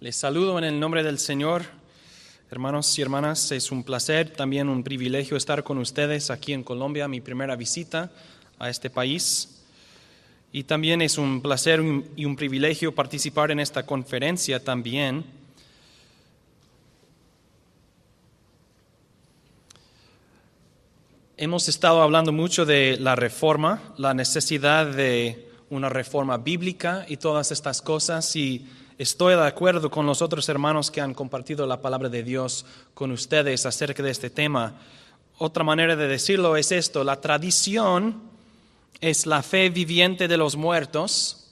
Les saludo en el nombre del Señor. Hermanos y hermanas, es un placer, también un privilegio estar con ustedes aquí en Colombia, mi primera visita a este país. Y también es un placer y un privilegio participar en esta conferencia también. Hemos estado hablando mucho de la reforma, la necesidad de una reforma bíblica y todas estas cosas y Estoy de acuerdo con los otros hermanos que han compartido la palabra de Dios con ustedes acerca de este tema. Otra manera de decirlo es esto, la tradición es la fe viviente de los muertos,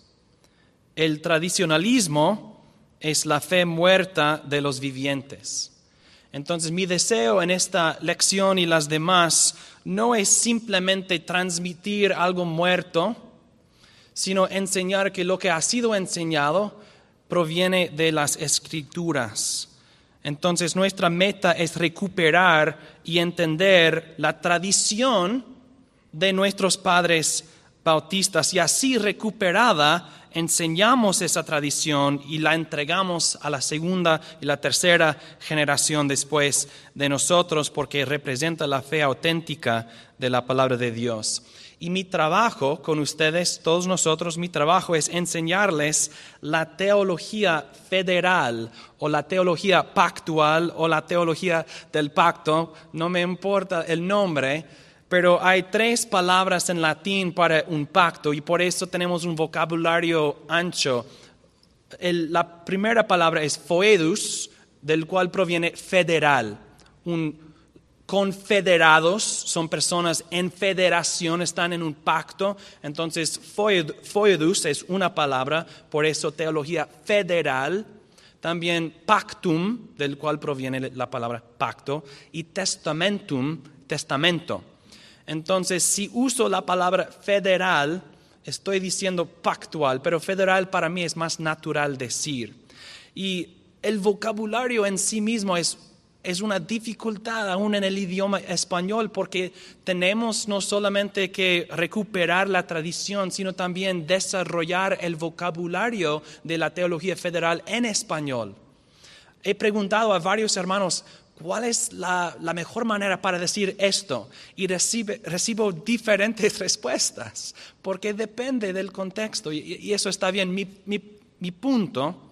el tradicionalismo es la fe muerta de los vivientes. Entonces mi deseo en esta lección y las demás no es simplemente transmitir algo muerto, sino enseñar que lo que ha sido enseñado proviene de las escrituras. Entonces nuestra meta es recuperar y entender la tradición de nuestros padres bautistas y así recuperada enseñamos esa tradición y la entregamos a la segunda y la tercera generación después de nosotros porque representa la fe auténtica de la palabra de Dios. Y mi trabajo con ustedes, todos nosotros, mi trabajo es enseñarles la teología federal o la teología pactual o la teología del pacto, no me importa el nombre, pero hay tres palabras en latín para un pacto y por eso tenemos un vocabulario ancho. la primera palabra es foedus, del cual proviene federal, un confederados, son personas en federación, están en un pacto. Entonces, foedus es una palabra, por eso teología federal. También pactum, del cual proviene la palabra pacto, y testamentum, testamento. Entonces, si uso la palabra federal, estoy diciendo pactual, pero federal para mí es más natural decir. Y el vocabulario en sí mismo es es una dificultad aún en el idioma español porque tenemos no solamente que recuperar la tradición, sino también desarrollar el vocabulario de la teología federal en español. He preguntado a varios hermanos, ¿cuál es la, mejor manera para decir esto? Y recibo diferentes respuestas, porque depende del contexto, y, eso está bien. mi punto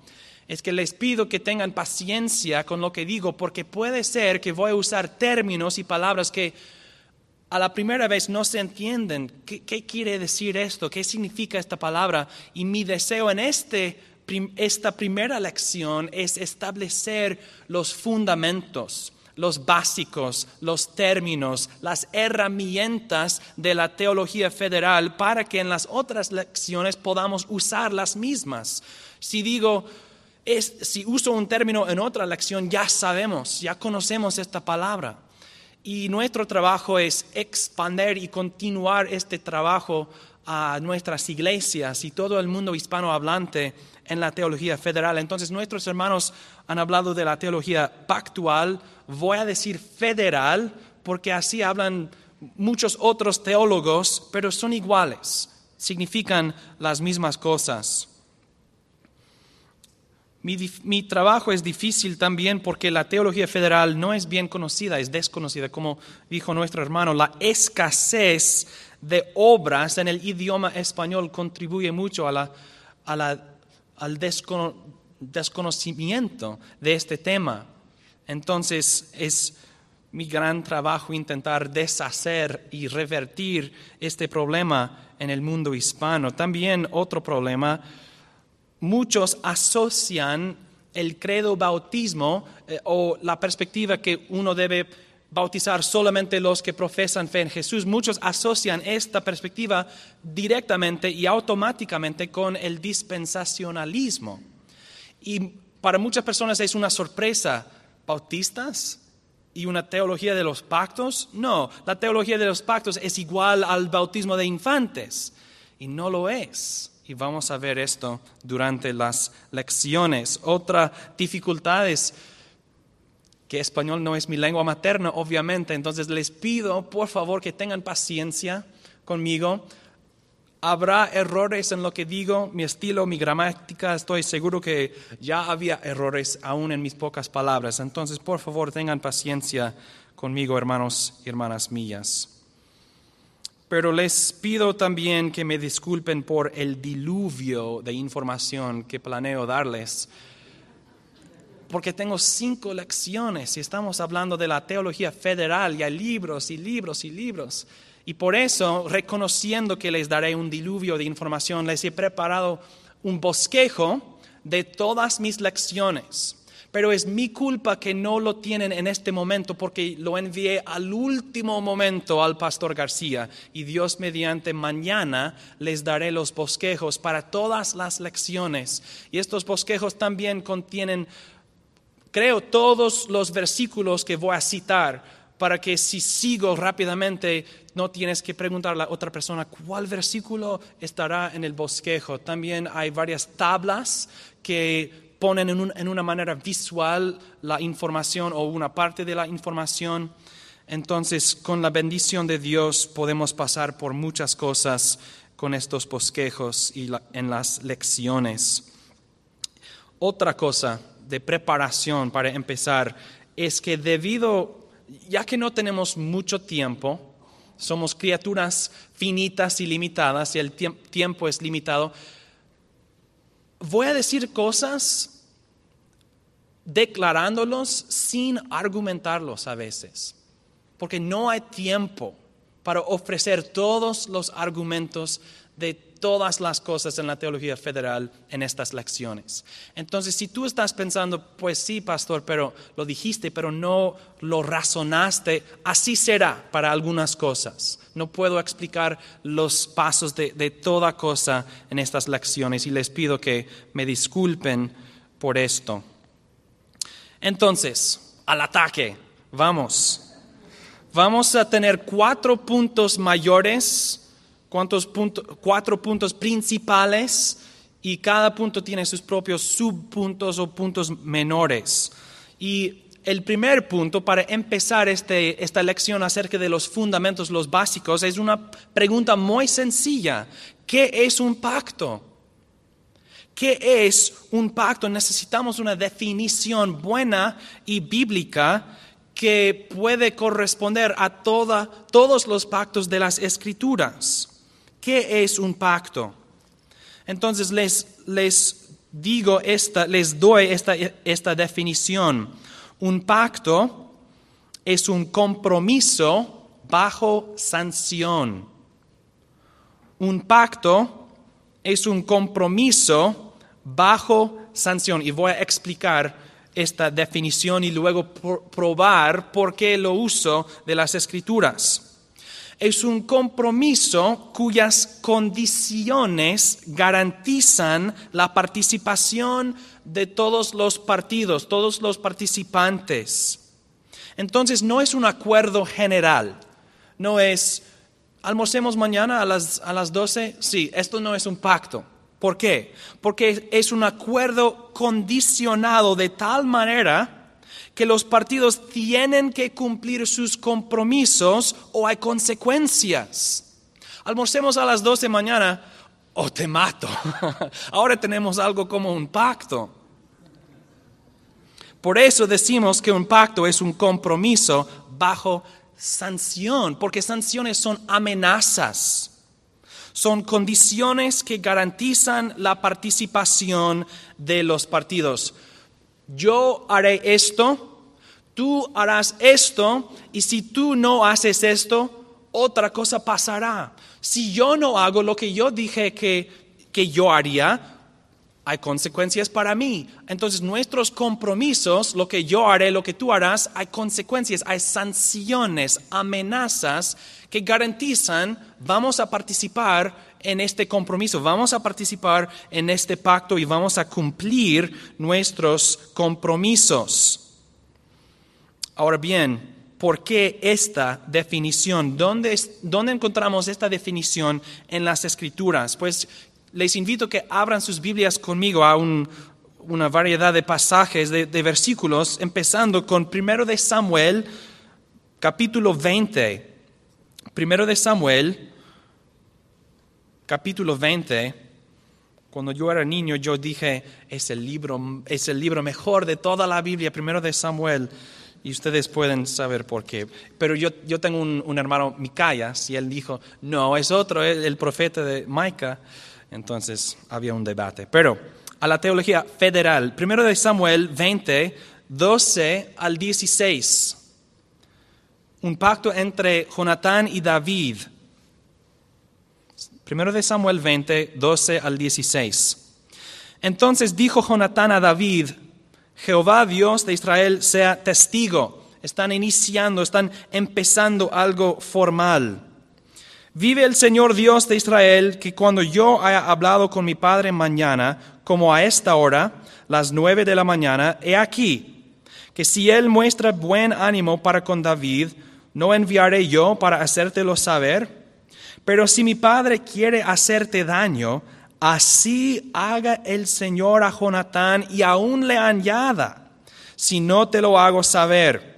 es que les pido que tengan paciencia con lo que digo, porque puede ser que voy a usar términos y palabras que a la primera vez no se entienden. ¿Qué, quiere decir esto? ¿Qué significa esta palabra? Y mi deseo en este, esta primera lección es establecer los fundamentos los básicos, los términos, las herramientas de la teología federal para que en las otras lecciones podamos usar las mismas. Si digo, si uso un término en otra lección, ya sabemos, ya conocemos esta palabra. Y nuestro trabajo es expandir y continuar este trabajo a nuestras iglesias y todo el mundo hispanohablante en la teología federal. Entonces nuestros hermanos han hablado de la teología pactual, voy a decir federal, porque así hablan muchos otros teólogos, pero son iguales, significan las mismas cosas. Mi, trabajo es difícil también porque la teología federal no es bien conocida, es desconocida. Como dijo nuestro hermano, la escasez de obras en el idioma español contribuye mucho a al desconocimiento de este tema. Entonces es mi gran trabajo intentar deshacer y revertir este problema en el mundo hispano. También otro problema muchos asocian el credo bautismo eh, o la perspectiva que uno debe bautizar solamente los que profesan fe en Jesús. Muchos asocian esta perspectiva directamente y automáticamente con el dispensacionalismo. Y para muchas personas es una sorpresa. ¿Bautistas? ¿Y una teología de los pactos? No, la teología de los pactos es igual al bautismo de infantes. Y no lo es. Y vamos a ver esto durante las lecciones. Otra dificultad es que español no es mi lengua materna, obviamente. Entonces les pido, por favor, que tengan paciencia conmigo. Habrá errores en lo que digo, mi estilo, mi gramática, estoy seguro que ya había errores aún en mis pocas palabras. Entonces, por favor, tengan paciencia conmigo, hermanos y hermanas mías. Pero les pido también que me disculpen por el diluvio de información que planeo darles, porque tengo cinco lecciones y estamos hablando de la teología federal y hay libros y libros y libros. Y por eso, reconociendo que les daré un diluvio de información, les he preparado un bosquejo de todas mis lecciones. Pero es mi culpa que no lo tienen en este momento porque lo envié al último momento al pastor García y Dios mediante mañana les daré los bosquejos para todas las lecciones. Y estos bosquejos también contienen, creo, todos los versículos que voy a citar para que si sigo rápidamente no tienes que preguntar a la otra persona cuál versículo estará en el bosquejo. También hay varias tablas que ponen en, una manera visual la información o una parte de la información. Entonces, con la bendición de Dios podemos pasar por muchas cosas con estos bosquejos y en las lecciones. Otra cosa de preparación para empezar es que debido ya que no tenemos mucho tiempo, somos criaturas finitas y limitadas y el tiempo es limitado, voy a decir cosas declarándolos sin argumentarlos a veces, porque no hay tiempo para ofrecer todos los argumentos de todas las cosas en la teología federal en estas lecciones. Entonces, si tú estás pensando, pues sí, pastor, pero lo dijiste, pero no lo razonaste, así será para algunas cosas. No puedo explicar los pasos de, de toda cosa en estas lecciones y les pido que me disculpen por esto. Entonces, al ataque, vamos. Vamos a tener cuatro puntos mayores ¿Cuántos puntos? Cuatro puntos principales y cada punto tiene sus propios subpuntos o puntos menores. Y el primer punto para empezar este, esta lección acerca de los fundamentos, los básicos, es una pregunta muy sencilla. ¿Qué es un pacto? ¿Qué es un pacto? Necesitamos una definición buena y bíblica que puede corresponder a todos los pactos de las escrituras. ¿Qué es un pacto? Entonces les, digo esta, les doy esta, esta definición. Un pacto es un compromiso bajo sanción. Un pacto es un compromiso bajo sanción. Y voy a explicar esta definición y luego probar por qué lo uso de las escrituras es un compromiso cuyas condiciones garantizan la participación de todos los partidos, todos los participantes. Entonces no es un acuerdo general, no es, almorcemos mañana a las, a las 12, sí, esto no es un pacto. ¿Por qué? Porque es un acuerdo condicionado de tal manera que los partidos tienen que cumplir sus compromisos o hay consecuencias. Almorcemos a las 12 de mañana o te mato. Ahora tenemos algo como un pacto. Por eso decimos que un pacto es un compromiso bajo sanción, porque sanciones son amenazas. Son condiciones que garantizan la participación de los partidos yo haré esto, tú harás esto, y si tú no haces esto, otra cosa pasará. Si yo no hago lo que yo dije que, que yo haría, hay consecuencias para mí. Entonces nuestros compromisos, lo que yo haré, lo que tú harás, hay consecuencias, hay sanciones, amenazas que garantizan, vamos a participar en este compromiso, vamos a participar en este pacto y vamos a cumplir nuestros compromisos. Ahora bien, ¿por qué esta definición? ¿Dónde, encontramos esta definición en las escrituras? Pues les invito a que abran sus Biblias conmigo a una variedad de pasajes, de, versículos, empezando con primero de Samuel, capítulo 20. Primero de Samuel, capítulo 20, cuando yo era niño, yo dije, es el libro, es el libro mejor de toda la Biblia, primero de Samuel, y ustedes pueden saber por qué. Pero yo, yo tengo un, hermano, Micayas, y él dijo, no, es otro, el, el profeta de Micah. Entonces había un debate. Pero a la teología federal, primero de Samuel 20, 12 al 16. Un pacto entre Jonatán y David. Primero de Samuel 20, 12 al 16. Entonces dijo Jonatán a David, Jehová Dios de Israel sea testigo. Están iniciando, están empezando algo formal. Vive el Señor Dios de Israel, que cuando yo haya hablado con mi Padre mañana, como a esta hora, las nueve de la mañana, he aquí, que si Él muestra buen ánimo para con David, ¿no enviaré yo para hacértelo saber? Pero si mi Padre quiere hacerte daño, Así haga el Señor a Jonatán y aún le añada, si no te lo hago saber.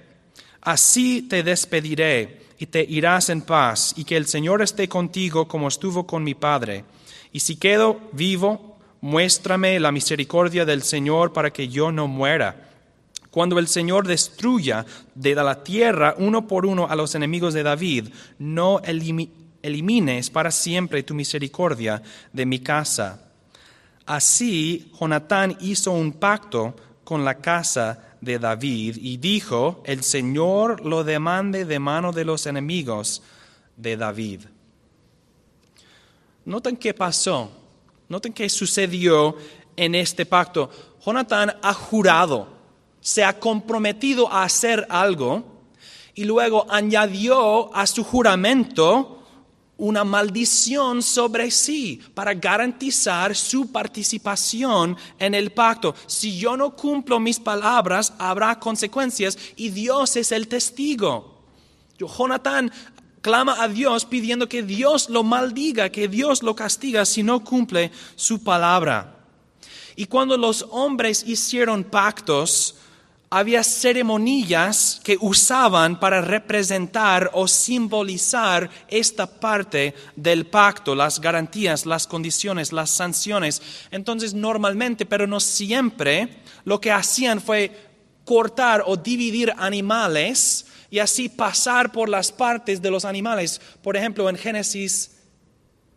Así te despediré y te irás en paz, y que el Señor esté contigo como estuvo con mi Padre. Y si quedo vivo, muéstrame la misericordia del Señor para que yo no muera. Cuando el Señor destruya de la tierra uno por uno a los enemigos de David, no elimine elimines para siempre tu misericordia de mi casa. Así Jonatán hizo un pacto con la casa de David y dijo, el Señor lo demande de mano de los enemigos de David. Noten qué pasó, noten qué sucedió en este pacto. Jonatán ha jurado, se ha comprometido a hacer algo y luego añadió a su juramento una maldición sobre sí para garantizar su participación en el pacto. Si yo no cumplo mis palabras, habrá consecuencias y Dios es el testigo. Jonathan clama a Dios pidiendo que Dios lo maldiga, que Dios lo castiga si no cumple su palabra. Y cuando los hombres hicieron pactos, había ceremonias que usaban para representar o simbolizar esta parte del pacto, las garantías, las condiciones, las sanciones. Entonces, normalmente, pero no siempre, lo que hacían fue cortar o dividir animales y así pasar por las partes de los animales. Por ejemplo, en Génesis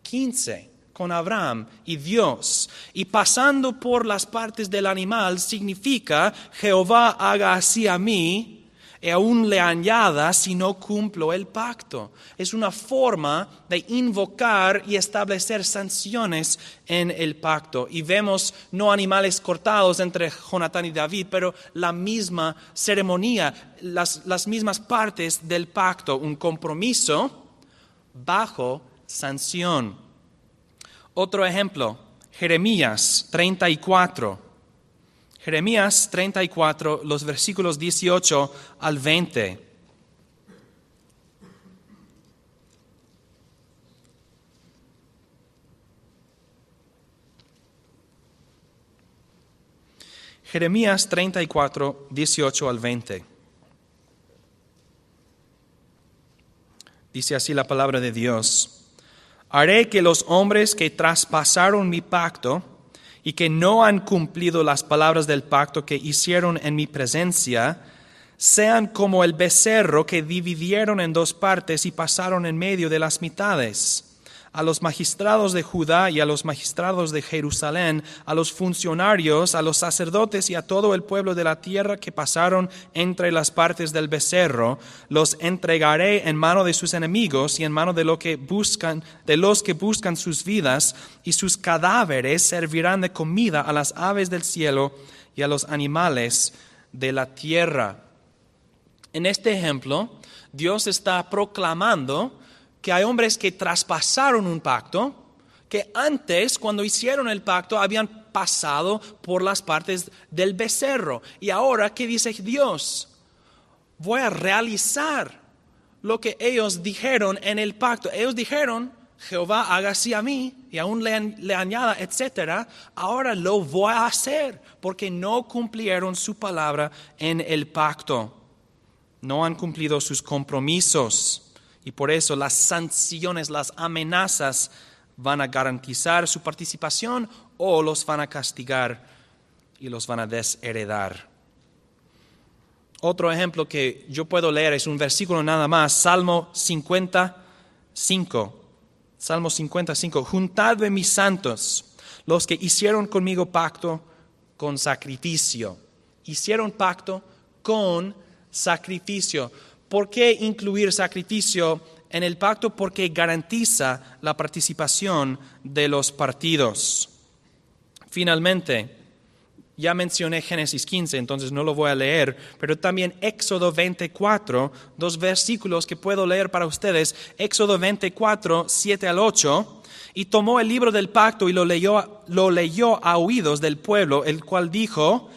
15 con Abraham y Dios. Y pasando por las partes del animal significa Jehová haga así a mí y aún le añada si no cumplo el pacto. Es una forma de invocar y establecer sanciones en el pacto. Y vemos no animales cortados entre Jonatán y David, pero la misma ceremonia, las, las mismas partes del pacto, un compromiso bajo sanción. Otro ejemplo, Jeremías 34. Jeremías 34, los versículos 18 al 20. Jeremías 34, 18 al 20. Dice así la palabra de Dios. Haré que los hombres que traspasaron mi pacto y que no han cumplido las palabras del pacto que hicieron en mi presencia, sean como el becerro que dividieron en dos partes y pasaron en medio de las mitades a los magistrados de Judá y a los magistrados de Jerusalén, a los funcionarios, a los sacerdotes y a todo el pueblo de la tierra que pasaron entre las partes del becerro, los entregaré en mano de sus enemigos y en mano de lo que buscan, de los que buscan sus vidas, y sus cadáveres servirán de comida a las aves del cielo y a los animales de la tierra. En este ejemplo, Dios está proclamando que hay hombres que traspasaron un pacto, que antes, cuando hicieron el pacto, habían pasado por las partes del becerro. Y ahora, ¿qué dice Dios? Voy a realizar lo que ellos dijeron en el pacto. Ellos dijeron, Jehová haga así a mí y aún le, añada, etcétera. Ahora lo voy a hacer porque no cumplieron su palabra en el pacto. No han cumplido sus compromisos. Y por eso las sanciones, las amenazas van a garantizar su participación o los van a castigar y los van a desheredar. Otro ejemplo que yo puedo leer es un versículo nada más, Salmo 55. Salmo 55. Juntadme mis santos, los que hicieron conmigo pacto con sacrificio. Hicieron pacto con sacrificio. ¿Por qué incluir sacrificio en el pacto? Porque garantiza la participación de los partidos. Finalmente, ya mencioné Génesis 15, entonces no lo voy a leer, pero también Éxodo 24, dos versículos que puedo leer para ustedes. Éxodo 24, 7 al 8. Y tomó el libro del pacto y lo leyó, lo leyó a oídos del pueblo, el cual dijo,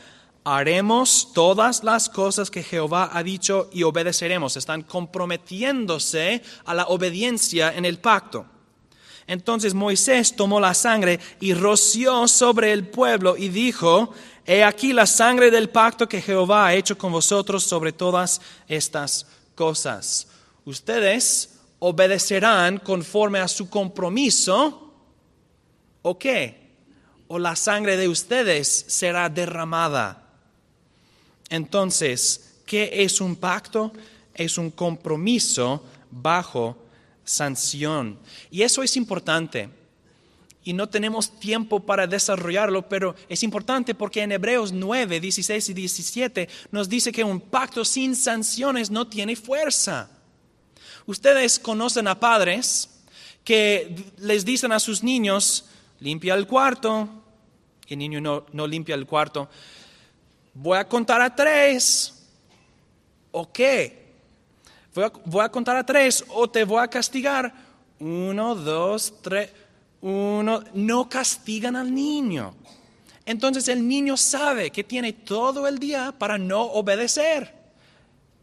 haremos todas las cosas que Jehová ha dicho y obedeceremos. Están comprometiéndose a la obediencia en el pacto. Entonces Moisés tomó la sangre y roció sobre el pueblo y dijo, He aquí la sangre del pacto que Jehová ha hecho con vosotros sobre todas estas cosas. Ustedes obedecerán conforme a su compromiso, ¿o qué? O la sangre de ustedes será derramada. Entonces, ¿qué es un pacto? Es un compromiso bajo sanción. Y eso es importante. Y no tenemos tiempo para desarrollarlo, pero es importante porque en Hebreos 9, 16 y 17 nos dice que un pacto sin sanciones no tiene fuerza. Ustedes conocen a padres que les dicen a sus niños, limpia el cuarto, el niño no limpia el cuarto. Voy a contar a tres. ¿O qué? Voy a, contar a tres o te voy a castigar. Uno, dos, tres. Uno, no castigan al niño. Entonces el niño sabe que tiene todo el día para no obedecer,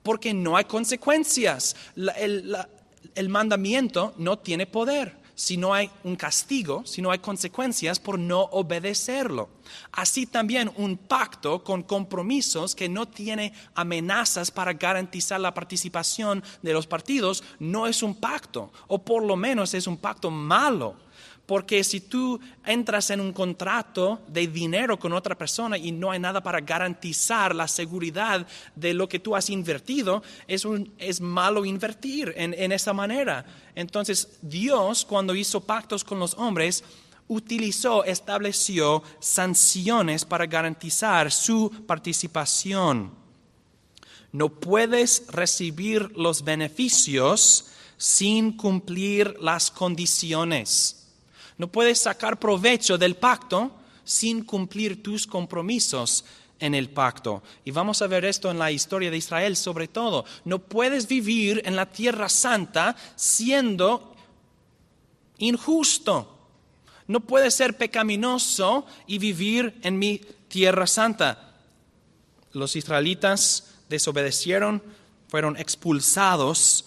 porque no hay consecuencias. el mandamiento no tiene poder si no hay un castigo, si no hay consecuencias por no obedecerlo. Así también un pacto con compromisos que no tiene amenazas para garantizar la participación de los partidos no es un pacto, o por lo menos es un pacto malo porque si tú entras en un contrato de dinero con otra persona y no hay nada para garantizar la seguridad de lo que tú has invertido, es, malo invertir en, en esa manera. Entonces Dios cuando hizo pactos con los hombres, utilizó, estableció sanciones para garantizar su participación. No puedes recibir los beneficios sin cumplir las condiciones. No puedes sacar provecho del pacto sin cumplir tus compromisos en el pacto. Y vamos a ver esto en la historia de Israel sobre todo. No puedes vivir en la tierra santa siendo injusto. No puedes ser pecaminoso y vivir en mi tierra santa. Los israelitas desobedecieron, fueron expulsados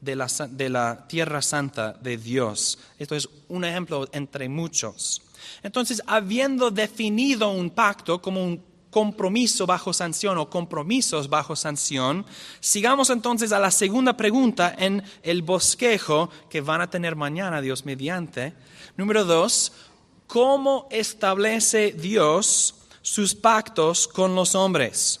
de la, tierra santa de Dios. Esto es un ejemplo entre muchos. Entonces, habiendo definido un pacto como un compromiso bajo sanción o compromisos bajo sanción, sigamos entonces a la segunda pregunta en el bosquejo que van a tener mañana, Dios mediante. Número dos, ¿cómo establece Dios sus pactos con los hombres?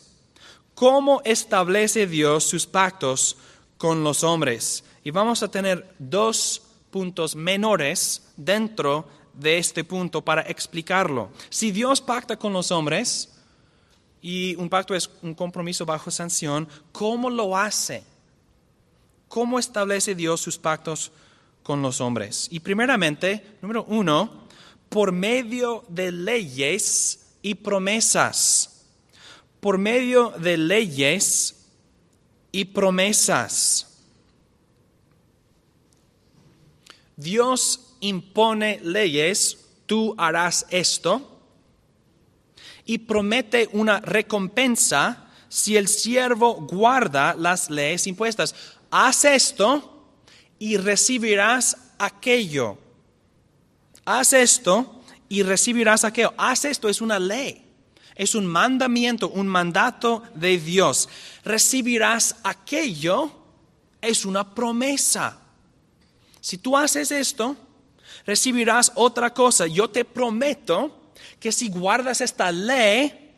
¿Cómo establece Dios sus pactos con los hombres. Y vamos a tener dos puntos menores dentro de este punto para explicarlo. Si Dios pacta con los hombres, y un pacto es un compromiso bajo sanción, ¿cómo lo hace? ¿Cómo establece Dios sus pactos con los hombres? Y primeramente, número uno, por medio de leyes y promesas. Por medio de leyes y promesas. Dios impone leyes, tú harás esto, y promete una recompensa si el siervo guarda las leyes impuestas. Haz esto y recibirás aquello. Haz esto y recibirás aquello. Haz esto es una ley es un mandamiento, un mandato de Dios. Recibirás aquello, es una promesa. Si tú haces esto, recibirás otra cosa. Yo te prometo que si guardas esta ley,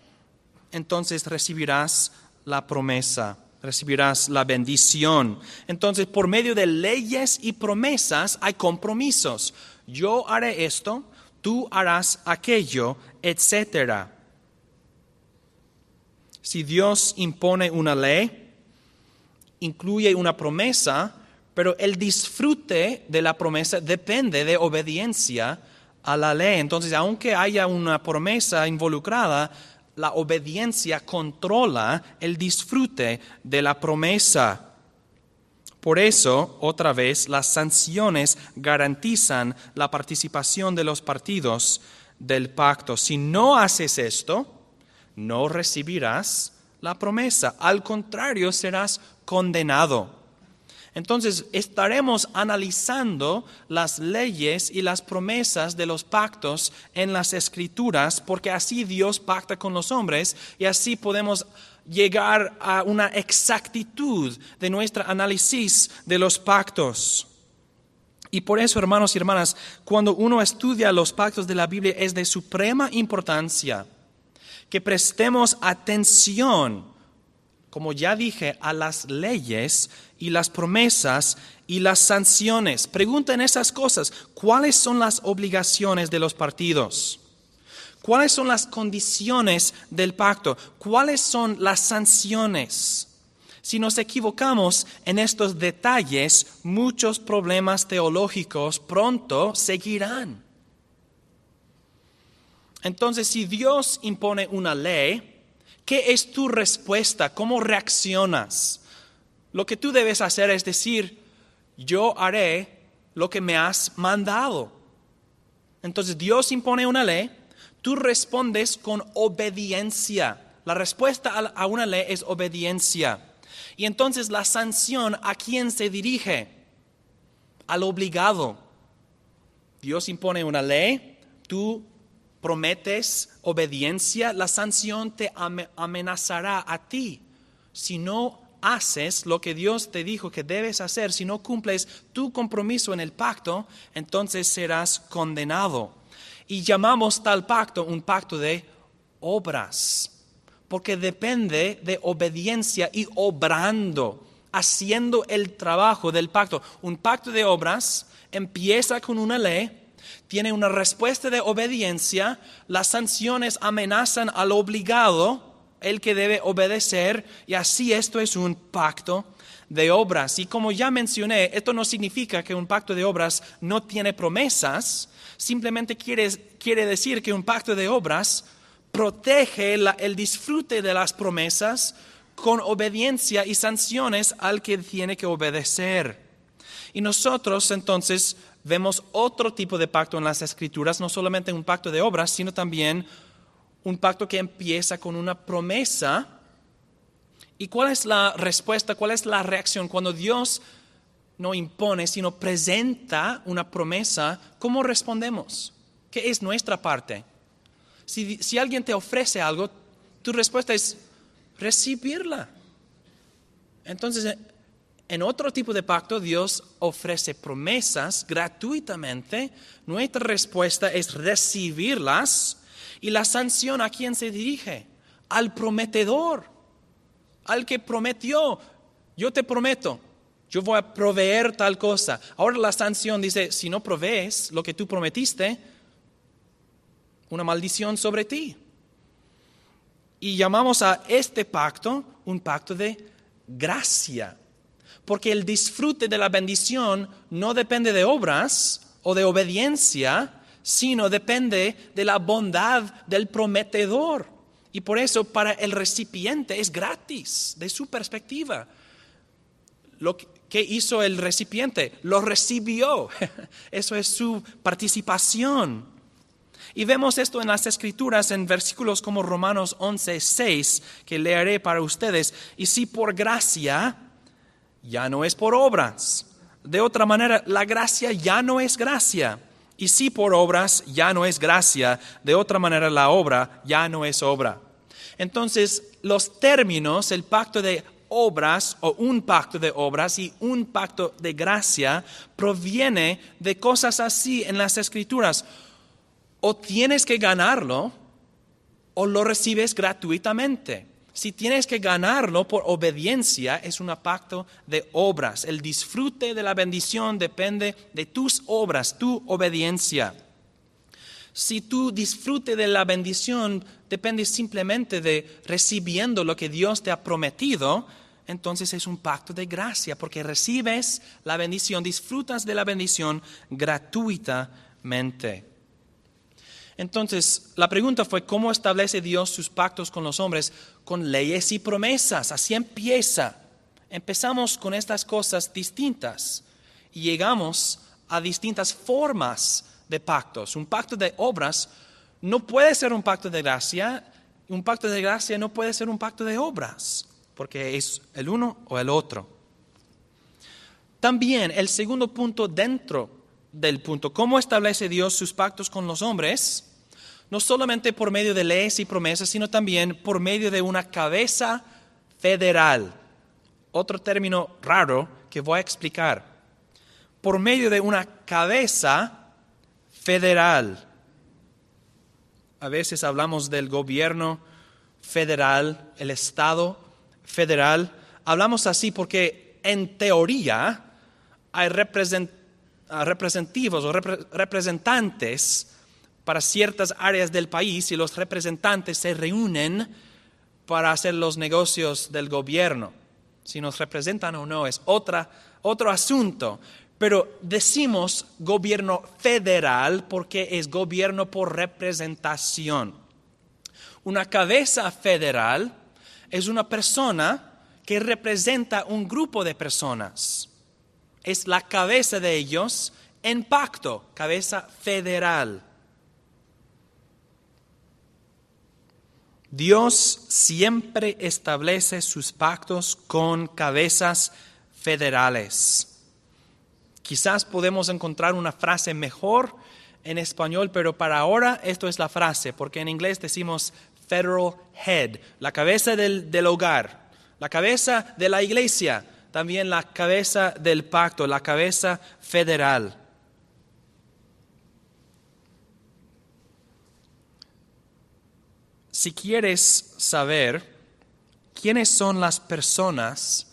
entonces recibirás la promesa, recibirás la bendición. Entonces, por medio de leyes y promesas hay compromisos. Yo haré esto, tú harás aquello, etc. Si Dios impone una ley, incluye una promesa, pero el disfrute de la promesa depende de obediencia a la ley. Entonces, aunque haya una promesa involucrada, la obediencia controla el disfrute de la promesa. Por eso, otra vez, las sanciones garantizan la participación de los partidos del pacto. Si no haces esto, no recibirás la promesa. Al contrario, serás condenado. Entonces estaremos analizando las leyes y las promesas de los pactos en las escrituras, porque así Dios pacta con los hombres y así podemos llegar a una exactitud de nuestro análisis de los pactos. Y por eso, hermanos y hermanas, cuando uno estudia los pactos de la Biblia es de suprema importancia que prestemos atención como ya dije, a las leyes y las promesas y las sanciones. Pregunten esas cosas. ¿Cuáles son las obligaciones de los partidos? ¿Cuáles son las condiciones del pacto? ¿Cuáles son las sanciones? Si nos equivocamos en estos detalles, muchos problemas teológicos pronto seguirán. Entonces, si Dios impone una ley, ¿Qué es tu respuesta? ¿Cómo reaccionas? Lo que tú debes hacer es decir, yo haré lo que me has mandado. Entonces Dios impone una ley, tú respondes con obediencia. La respuesta a una ley es obediencia. Y entonces la sanción a quién se dirige? Al obligado. Dios impone una ley, tú prometes obediencia, la sanción te amenazará a ti. Si no haces lo que Dios te dijo que debes hacer, si no cumples tu compromiso en el pacto, entonces serás condenado. Y llamamos tal pacto un pacto de obras, porque depende de obediencia y obrando, haciendo el trabajo del pacto. Un pacto de obras empieza con una ley, tiene una respuesta de obediencia, las sanciones amenazan al obligado, el que debe obedecer, y así esto es un pacto de obras. Y como ya mencioné, esto no significa que un pacto de obras no tiene promesas, simplemente quiere, quiere decir que un pacto de obras protege el disfrute de las promesas con obediencia y sanciones al que tiene que obedecer. Y nosotros entonces vemos otro tipo de pacto en las escrituras, no solamente un pacto de obras, sino también un pacto que empieza con una promesa. ¿Y cuál es la respuesta, cuál es la reacción cuando Dios no impone, sino presenta una promesa? ¿Cómo respondemos? ¿Qué es nuestra parte? Si, si alguien te ofrece algo, tu respuesta es recibirla. Entonces, en otro tipo de pacto Dios ofrece promesas gratuitamente. Nuestra respuesta es recibirlas. ¿Y la sanción a quién se dirige? Al prometedor, al que prometió. Yo te prometo, yo voy a proveer tal cosa. Ahora la sanción dice, si no provees lo que tú prometiste, una maldición sobre ti. Y llamamos a este pacto un pacto de gracia porque el disfrute de la bendición no depende de obras o de obediencia, sino depende de la bondad del prometedor. Y por eso para el recipiente es gratis, de su perspectiva. Lo que hizo el recipiente, lo recibió. Eso es su participación. Y vemos esto en las escrituras en versículos como Romanos 11, 6, que leeré para ustedes. Y si por gracia, ya no es por obras. De otra manera, la gracia ya no es gracia. Y si por obras ya no es gracia, de otra manera la obra ya no es obra. Entonces, los términos, el pacto de obras o un pacto de obras y un pacto de gracia proviene de cosas así en las escrituras. O tienes que ganarlo o lo recibes gratuitamente. Si tienes que ganarlo por obediencia, es un pacto de obras. El disfrute de la bendición depende de tus obras, tu obediencia. Si tu disfrute de la bendición depende simplemente de recibiendo lo que Dios te ha prometido, entonces es un pacto de gracia, porque recibes la bendición, disfrutas de la bendición gratuitamente. Entonces, la pregunta fue, ¿cómo establece Dios sus pactos con los hombres? Con leyes y promesas. Así empieza. Empezamos con estas cosas distintas y llegamos a distintas formas de pactos. Un pacto de obras no puede ser un pacto de gracia, un pacto de gracia no puede ser un pacto de obras, porque es el uno o el otro. También el segundo punto dentro del punto, ¿cómo establece Dios sus pactos con los hombres? No solamente por medio de leyes y promesas, sino también por medio de una cabeza federal. Otro término raro que voy a explicar. Por medio de una cabeza federal. A veces hablamos del gobierno federal, el Estado federal. Hablamos así porque en teoría hay representativos o representantes para ciertas áreas del país y los representantes se reúnen para hacer los negocios del gobierno. Si nos representan o no es otra, otro asunto pero decimos gobierno federal porque es gobierno por representación. Una cabeza federal es una persona que representa un grupo de personas. Es la cabeza de ellos en pacto, cabeza federal. Dios siempre establece sus pactos con cabezas federales. Quizás podemos encontrar una frase mejor en español, pero para ahora esto es la frase, porque en inglés decimos federal head, la cabeza del, del hogar, la cabeza de la iglesia, también la cabeza del pacto, la cabeza federal. Si quieres saber quiénes son las personas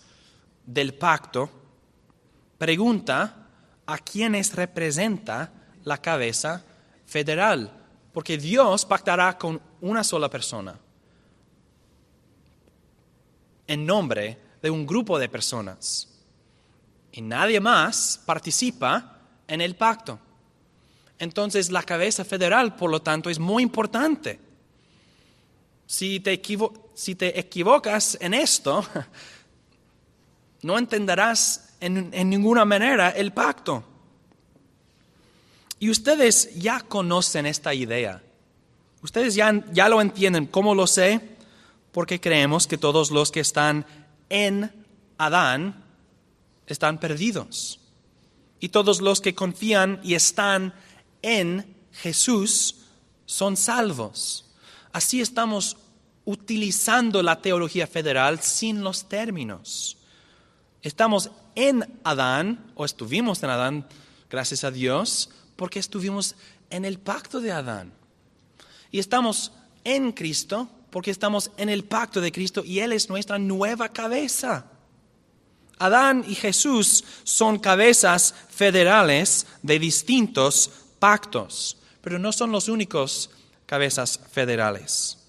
del pacto, pregunta a quienes representa la cabeza federal, porque Dios pactará con una sola persona en nombre de un grupo de personas y nadie más participa en el pacto. Entonces la cabeza federal, por lo tanto, es muy importante. Si te, equivocas en esto, no entenderás en, ninguna manera el pacto. Y ustedes ya conocen esta idea. Ustedes ya, ya lo entienden. ¿Cómo lo sé? Porque creemos que todos los que están en Adán están perdidos. Y todos los que confían y están en Jesús son salvos. Así estamos utilizando la teología federal sin los términos. Estamos en Adán, o estuvimos en Adán, gracias a Dios, porque estuvimos en el pacto de Adán. Y estamos en Cristo porque estamos en el pacto de Cristo y Él es nuestra nueva cabeza. Adán y Jesús son cabezas federales de distintos pactos, pero no son los únicos cabezas federales.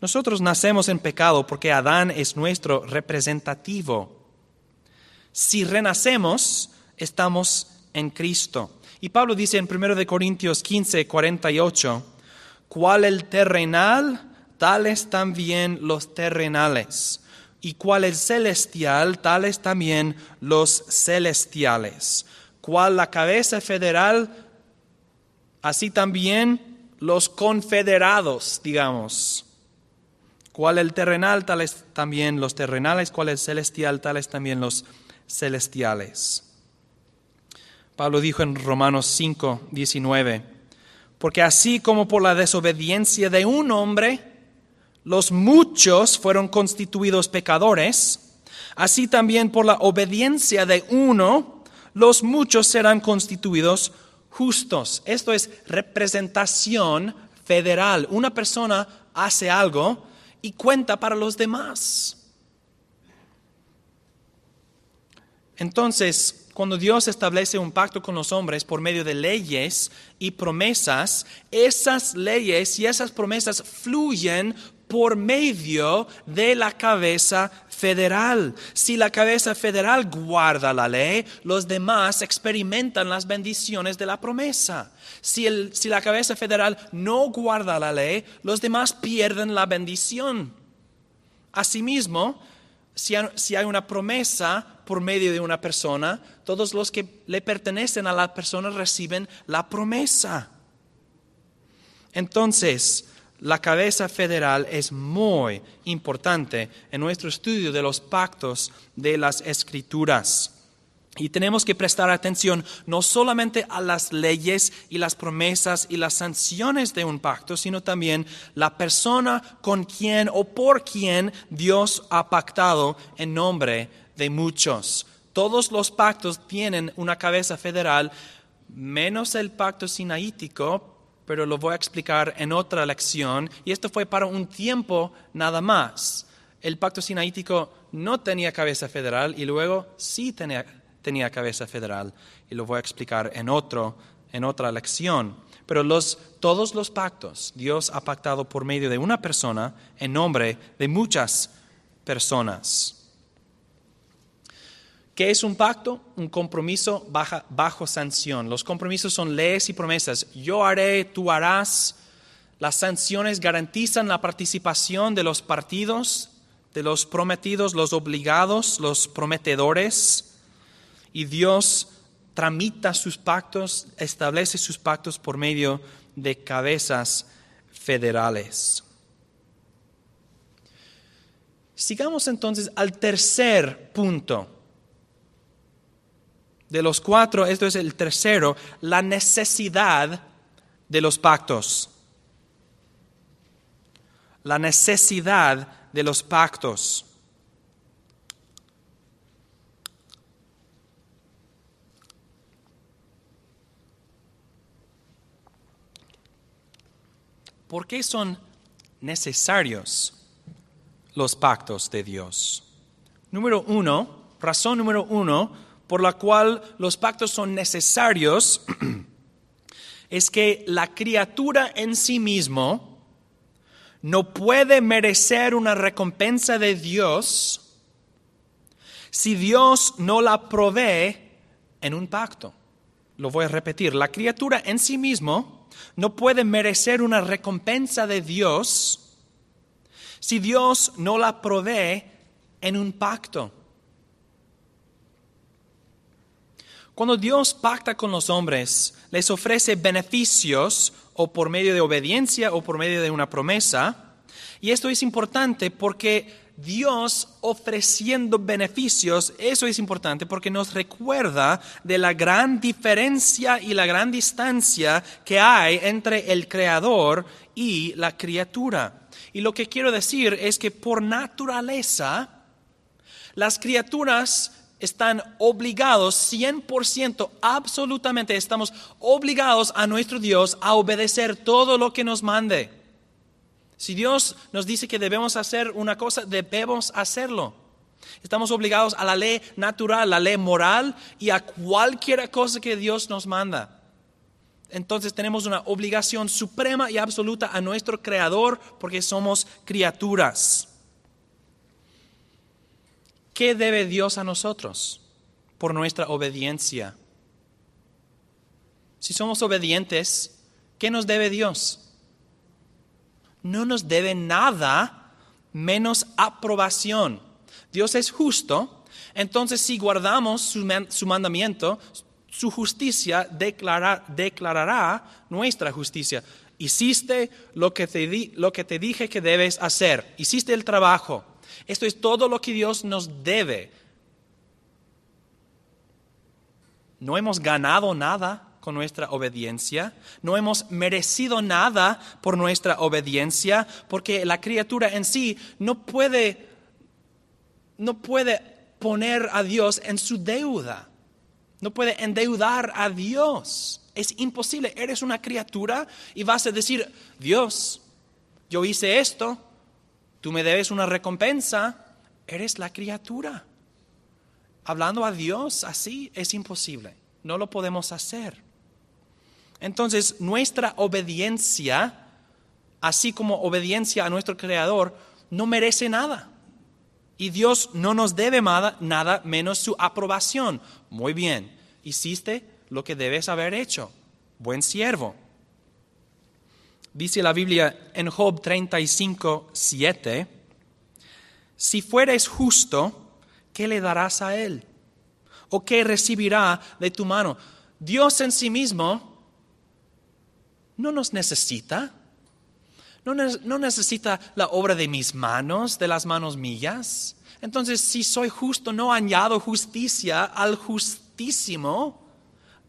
Nosotros nacemos en pecado porque Adán es nuestro representativo si renacemos, estamos en Cristo. Y Pablo dice en 1 Corintios 15, 48, cuál el terrenal, tales también los terrenales. Y cuál el celestial, tales también los celestiales. Cuál la cabeza federal, así también los confederados, digamos. Cuál el terrenal, tales también los terrenales. Cuál el celestial, tales también los celestiales celestiales. Pablo dijo en Romanos 5, 19, porque así como por la desobediencia de un hombre los muchos fueron constituidos pecadores, así también por la obediencia de uno, los muchos serán constituidos justos. Esto es representación federal. Una persona hace algo y cuenta para los demás. Entonces, cuando Dios establece un pacto con los hombres por medio de leyes y promesas, esas leyes y esas promesas fluyen por medio de la cabeza federal. Si la cabeza federal guarda la ley, los demás experimentan las bendiciones de la promesa. Si, si la cabeza federal no guarda la ley, los demás pierden la bendición. Asimismo, si hay una promesa por medio de una persona, todos los que le pertenecen a la persona reciben la promesa. Entonces, la cabeza federal es muy importante en nuestro estudio de los pactos de las escrituras. Y tenemos que prestar atención no solamente a las leyes y las promesas y las sanciones de un pacto, sino también la persona con quien o por quien Dios ha pactado en nombre de muchos. Todos los pactos tienen una cabeza federal, menos el pacto sinaítico, pero lo voy a explicar en otra lección. Y esto fue para un tiempo nada más. El pacto sinaítico no tenía cabeza federal y luego sí tenía, tenía cabeza federal. Y lo voy a explicar en, otro, en otra lección. Pero los, todos los pactos Dios ha pactado por medio de una persona en nombre de muchas personas. ¿Qué es un pacto? Un compromiso bajo sanción. Los compromisos son leyes y promesas. Yo haré, tú harás. Las sanciones garantizan la participación de los partidos, de los prometidos, los obligados, los prometedores. Y Dios tramita sus pactos, establece sus pactos por medio de cabezas federales. Sigamos entonces al tercer punto de los cuatro, esto es el tercero, la necesidad de los pactos. La necesidad de los pactos. ¿Por qué son necesarios los pactos de Dios? Número uno, razón número uno, por la cual los pactos son necesarios es que la criatura en sí mismo no puede merecer una recompensa de Dios si Dios no la provee en un pacto. Lo voy a repetir, la criatura en sí mismo no puede merecer una recompensa de Dios si Dios no la provee en un pacto. Cuando Dios pacta con los hombres, les ofrece beneficios o por medio de obediencia o por medio de una promesa. Y esto es importante porque Dios ofreciendo beneficios, eso es importante porque nos recuerda de la gran diferencia y la gran distancia que hay entre el creador y la criatura. Y lo que quiero decir es que por naturaleza, las criaturas están obligados, 100%, absolutamente, estamos obligados a nuestro Dios a obedecer todo lo que nos mande. Si Dios nos dice que debemos hacer una cosa, debemos hacerlo. Estamos obligados a la ley natural, la ley moral y a cualquier cosa que Dios nos manda. Entonces tenemos una obligación suprema y absoluta a nuestro Creador porque somos criaturas. ¿Qué debe Dios a nosotros por nuestra obediencia? Si somos obedientes, ¿qué nos debe Dios? No nos debe nada menos aprobación. Dios es justo, entonces si guardamos su, mandamiento, su justicia declarará nuestra justicia. Hiciste lo que, te lo que te dije que debes hacer, hiciste el trabajo esto es todo lo que Dios nos debe. No hemos ganado nada con nuestra obediencia, no hemos merecido nada por nuestra obediencia, porque la criatura en sí no puede, no puede poner a Dios en su deuda, no puede endeudar a Dios. Es imposible, eres una criatura y vas a decir, Dios, yo hice esto, tú me debes una recompensa, eres la criatura. Hablando a Dios así es imposible, no lo podemos hacer. Entonces, nuestra obediencia, así como obediencia a nuestro Creador, no merece nada. Y Dios no nos debe nada, nada menos su aprobación. Muy bien, hiciste lo que debes haber hecho. Buen siervo. Dice la Biblia en Job 35, 7, si fueres justo, ¿qué le darás a él? ¿O qué recibirá de tu mano? Dios en sí mismo no nos necesita. No, no, necesita la obra de mis manos, de las manos mías. Entonces, si soy justo, no añado justicia al justísimo.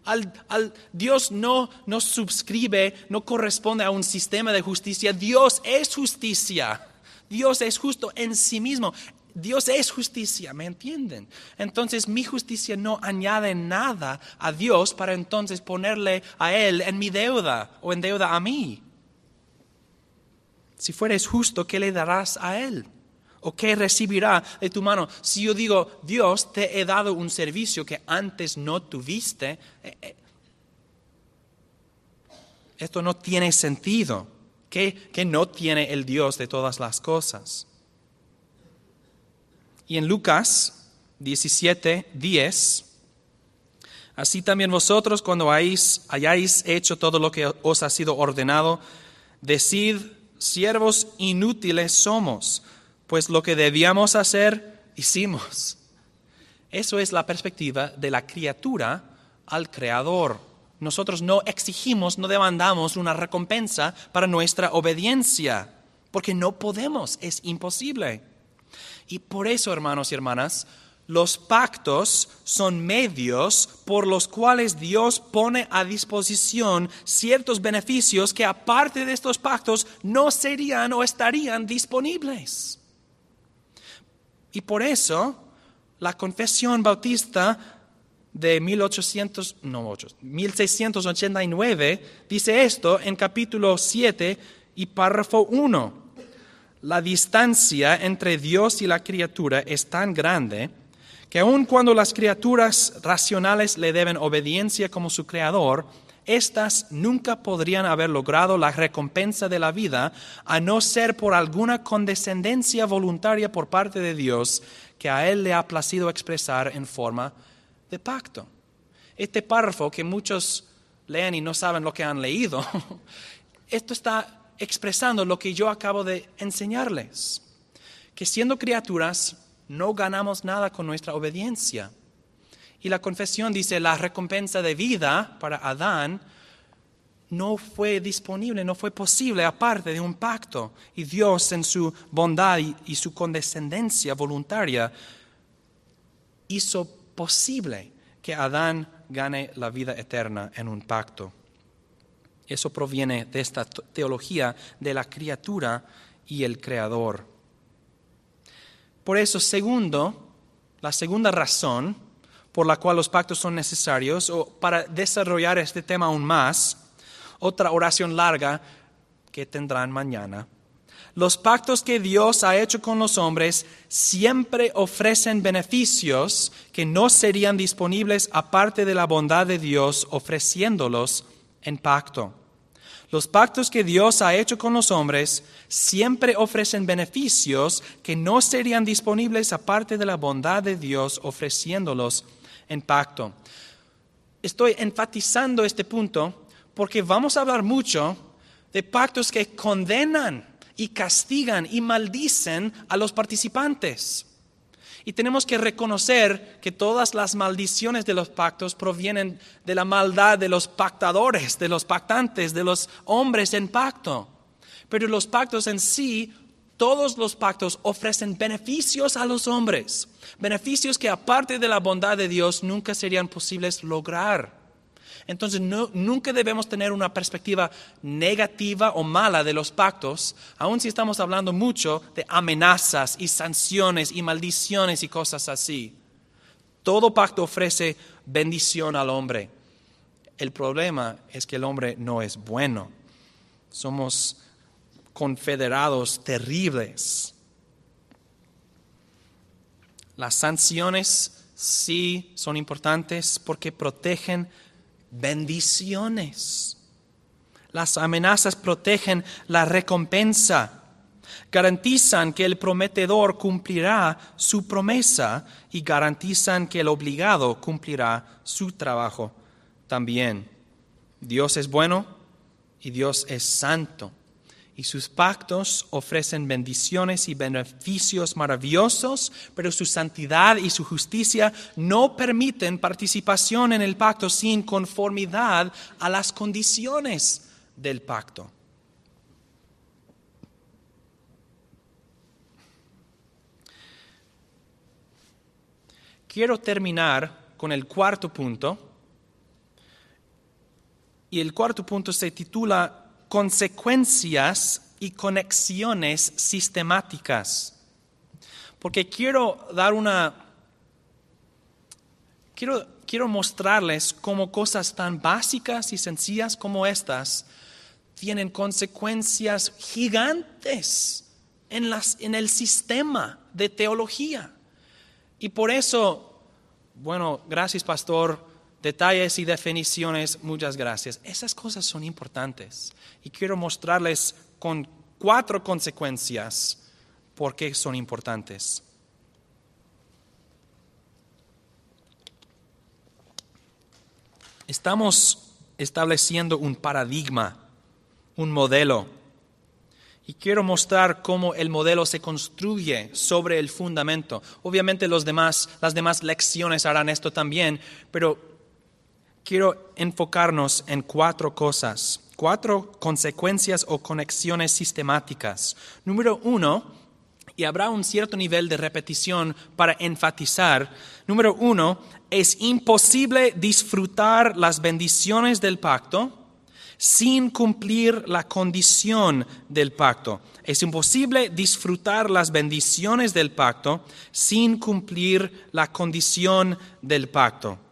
Al, Dios no, no suscribe, no corresponde a un sistema de justicia. Dios es justicia. Dios es justo en sí mismo. Dios es justicia, ¿me entienden? Entonces mi justicia no añade nada a Dios para entonces ponerle a Él en mi deuda o en deuda a mí. Si fueres justo, ¿qué le darás a Él? ¿O qué recibirá de tu mano? Si yo digo, Dios, te he dado un servicio que antes no tuviste, eh, eh, esto no tiene sentido. ¿Qué, ¿Qué no tiene el Dios de todas las cosas? Y en Lucas 17, 10, así también vosotros cuando hayáis, hayáis hecho todo lo que os ha sido ordenado, decid, siervos inútiles somos pues lo que debíamos hacer, hicimos. Eso es la perspectiva de la criatura al Creador. Nosotros no exigimos, no demandamos una recompensa para nuestra obediencia, porque no podemos, es imposible. Y por eso, hermanos y hermanas, los pactos son medios por los cuales Dios pone a disposición ciertos beneficios que aparte de estos pactos no serían o estarían disponibles. Y por eso la confesión bautista de 1800, no, 1689 dice esto en capítulo 7 y párrafo 1. La distancia entre Dios y la criatura es tan grande que aun cuando las criaturas racionales le deben obediencia como su creador, éstas nunca podrían haber logrado la recompensa de la vida a no ser por alguna condescendencia voluntaria por parte de Dios que a Él le ha placido expresar en forma de pacto. Este párrafo que muchos leen y no saben lo que han leído, esto está expresando lo que yo acabo de enseñarles, que siendo criaturas no ganamos nada con nuestra obediencia y la confesión dice, la recompensa de vida para Adán no fue disponible, no fue posible aparte de un pacto. Y Dios en su bondad y, su condescendencia voluntaria hizo posible que Adán gane la vida eterna en un pacto. Eso proviene de esta teología de la criatura y el creador. Por eso, segundo, la segunda razón por la cual los pactos son necesarios, o para desarrollar este tema aún más, otra oración larga que tendrán mañana. Los pactos que Dios ha hecho con los hombres siempre ofrecen beneficios que no serían disponibles aparte de la bondad de Dios ofreciéndolos en pacto. Los pactos que Dios ha hecho con los hombres siempre ofrecen beneficios que no serían disponibles aparte de la bondad de Dios ofreciéndolos en pacto. Estoy enfatizando este punto porque vamos a hablar mucho de pactos que condenan y castigan y maldicen a los participantes. Y tenemos que reconocer que todas las maldiciones de los pactos provienen de la maldad de los pactadores, de los pactantes, de los hombres en pacto. Pero los pactos en sí todos los pactos ofrecen beneficios a los hombres, beneficios que aparte de la bondad de Dios nunca serían posibles lograr. Entonces nunca debemos tener una perspectiva negativa o mala de los pactos, aun si estamos hablando mucho de amenazas y sanciones y maldiciones y cosas así. Todo pacto ofrece bendición al hombre. El problema es que el hombre no es bueno. Somos confederados terribles. Las sanciones sí son importantes porque protegen bendiciones. Las amenazas protegen la recompensa. Garantizan que el prometedor cumplirá su promesa y garantizan que el obligado cumplirá su trabajo también. Dios es bueno y Dios es santo y sus pactos ofrecen bendiciones y beneficios maravillosos, pero su santidad y su justicia no permiten participación en el pacto sin conformidad a las condiciones del pacto. Quiero terminar con el cuarto punto. Y el cuarto punto se titula consecuencias y conexiones sistemáticas. Porque quiero dar una... Quiero, quiero mostrarles cómo cosas tan básicas y sencillas como estas tienen consecuencias gigantes en, las, en el sistema de teología. Y por eso, bueno, gracias pastor, detalles y definiciones, muchas gracias. Esas cosas son importantes y quiero mostrarles con cuatro consecuencias por qué son importantes. Estamos estableciendo un paradigma, un modelo, y quiero mostrar cómo el modelo se construye sobre el fundamento. Obviamente las demás lecciones harán esto también, pero quiero enfocarnos en cuatro cosas, cuatro consecuencias o conexiones sistemáticas. Número uno, y habrá un cierto nivel de repetición para enfatizar. Número uno, es imposible disfrutar las bendiciones del pacto sin cumplir la condición del pacto. Es imposible disfrutar las bendiciones del pacto sin cumplir la condición del pacto.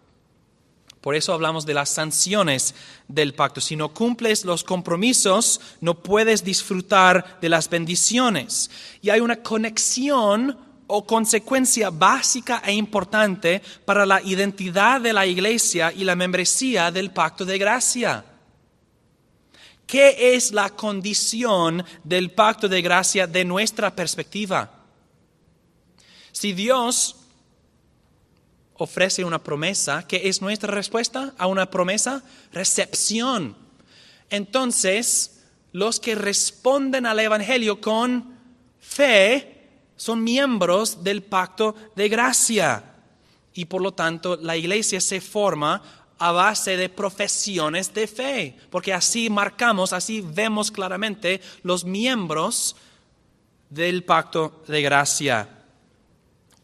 Por eso hablamos de las sanciones del pacto. Si no cumples los compromisos, no puedes disfrutar de las bendiciones. Y hay una conexión o consecuencia básica e importante para la identidad de la iglesia y la membresía del pacto de gracia. ¿Qué es la condición del pacto de gracia de nuestra perspectiva? Si Dios ofrece una promesa, ¿qué es nuestra respuesta a una promesa? Recepción. Entonces, los que responden al Evangelio con fe son miembros del pacto de gracia. Y por lo tanto, la iglesia se forma a base de profesiones de fe, porque así marcamos, así vemos claramente los miembros del pacto de gracia.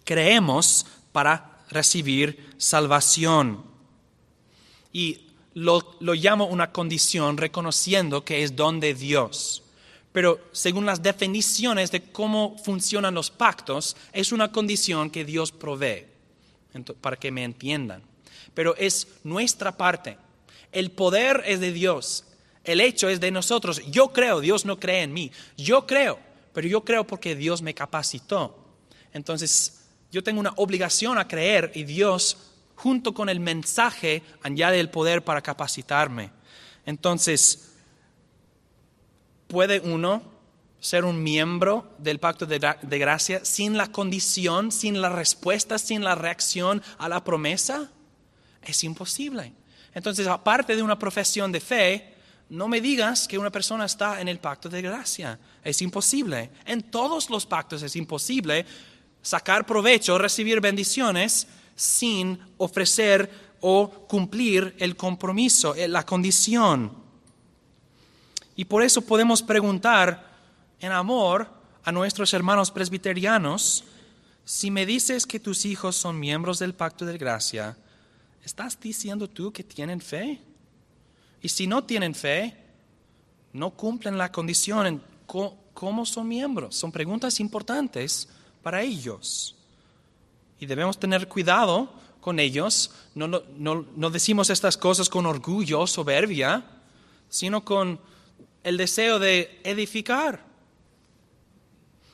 Creemos para recibir salvación. Y lo, llamo una condición reconociendo que es don de Dios. Pero según las definiciones de cómo funcionan los pactos, es una condición que Dios provee, para que me entiendan. Pero es nuestra parte. El poder es de Dios. El hecho es de nosotros. Yo creo, Dios no cree en mí. Yo creo, pero yo creo porque Dios me capacitó. Entonces, yo tengo una obligación a creer y Dios, junto con el mensaje, añade el poder para capacitarme. Entonces, ¿puede uno ser un miembro del pacto de, gracia sin la condición, sin la respuesta, sin la reacción a la promesa? Es imposible. Entonces, aparte de una profesión de fe, no me digas que una persona está en el pacto de gracia. Es imposible. En todos los pactos es imposible sacar provecho, recibir bendiciones sin ofrecer o cumplir el compromiso, eh, la condición. Y por eso podemos preguntar en amor a nuestros hermanos presbiterianos, si me dices que tus hijos son miembros del pacto de gracia, ¿estás diciendo tú que tienen fe? Y si no tienen fe, no cumplen la condición cómo son miembros. Son preguntas importantes para ellos. Y debemos tener cuidado con ellos. No, no, decimos estas cosas con orgullo, soberbia, sino con el deseo de edificar.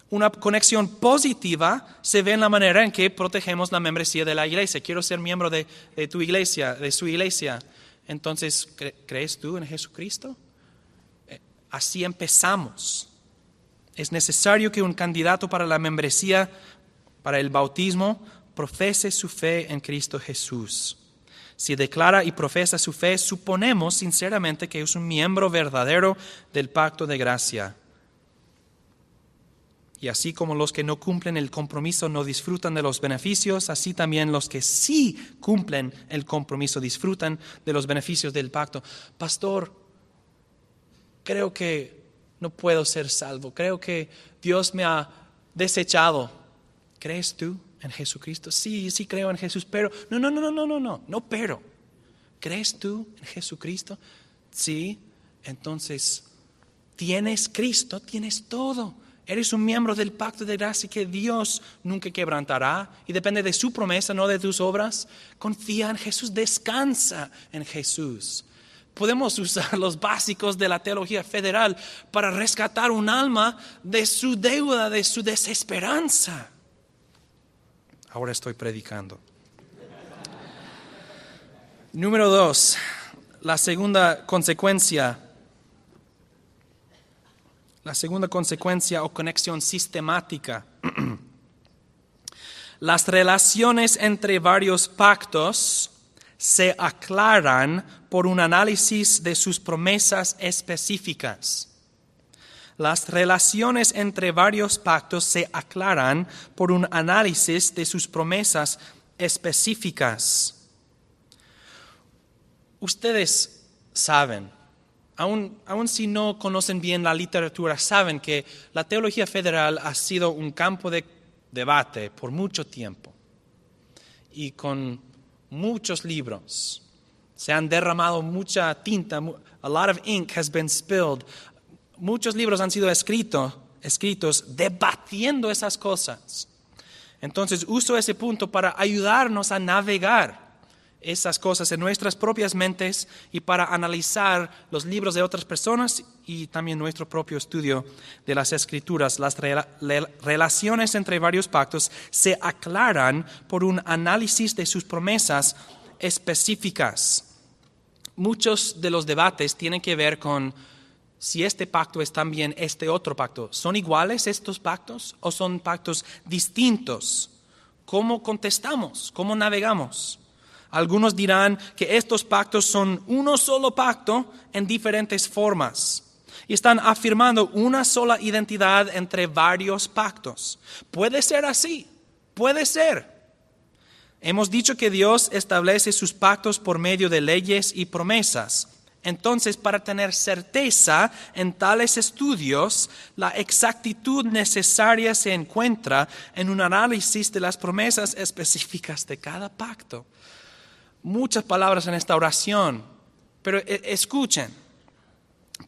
Una conexión positiva se ve en la manera en que protegemos la membresía de la iglesia. Quiero ser miembro de, de tu iglesia, de su iglesia. Entonces, ¿crees tú en Jesucristo? Eh, así empezamos. Es necesario que un candidato para la membresía, para el bautismo, profese su fe en Cristo Jesús. Si declara y profesa su fe, suponemos sinceramente que es un miembro verdadero del pacto de gracia. Y así como los que no cumplen el compromiso no disfrutan de los beneficios, así también los que sí cumplen el compromiso disfrutan de los beneficios del pacto. Pastor, creo que no puedo ser salvo, creo que Dios me ha desechado. ¿Crees tú en Jesucristo? Sí, sí creo en Jesús, pero no, no, no, no, no, no, no, no, pero. ¿Crees tú en Jesucristo? Sí, entonces tienes Cristo, tienes todo Eres un miembro del pacto de gracia que Dios nunca quebrantará y depende de su promesa, no de tus obras. Confía en Jesús, descansa en Jesús. Podemos usar los básicos de la teología federal para rescatar un alma de su deuda, de su desesperanza. Ahora estoy predicando. Número dos, la segunda consecuencia la segunda consecuencia o conexión sistemática. Las relaciones entre varios pactos se aclaran por un análisis de sus promesas específicas. Las relaciones entre varios pactos se aclaran por un análisis de sus promesas específicas. Ustedes saben Aún, si no conocen bien la literatura, saben que la teología federal ha sido un campo de debate por mucho tiempo y con muchos libros. Se han derramado mucha tinta, a lot of ink has been spilled. Muchos libros han sido escritos, escritos debatiendo esas cosas. Entonces uso ese punto para ayudarnos a navegar esas cosas en nuestras propias mentes y para analizar los libros de otras personas y también nuestro propio estudio de las escrituras. Las relaciones entre varios pactos se aclaran por un análisis de sus promesas específicas. Muchos de los debates tienen que ver con si este pacto es también este otro pacto. ¿Son iguales estos pactos o son pactos distintos? ¿Cómo contestamos? ¿Cómo navegamos? Algunos dirán que estos pactos son uno solo pacto en diferentes formas y están afirmando una sola identidad entre varios pactos. Puede ser así, puede ser. Hemos dicho que Dios establece sus pactos por medio de leyes y promesas. Entonces, para tener certeza en tales estudios, la exactitud necesaria se encuentra en un análisis de las promesas específicas de cada pacto muchas palabras en esta oración, pero e, escuchen,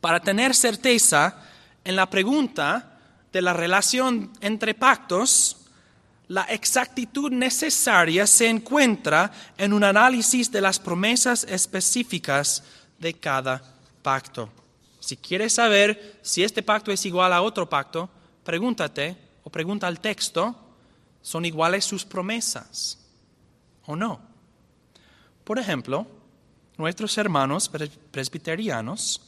para tener certeza en la pregunta de la relación entre pactos, la exactitud necesaria se encuentra en un análisis de las promesas específicas de cada pacto. Si quieres saber si este pacto es igual a otro pacto, pregúntate o pregunta al texto, ¿son iguales sus promesas o no? Por ejemplo, nuestros hermanos presbiterianos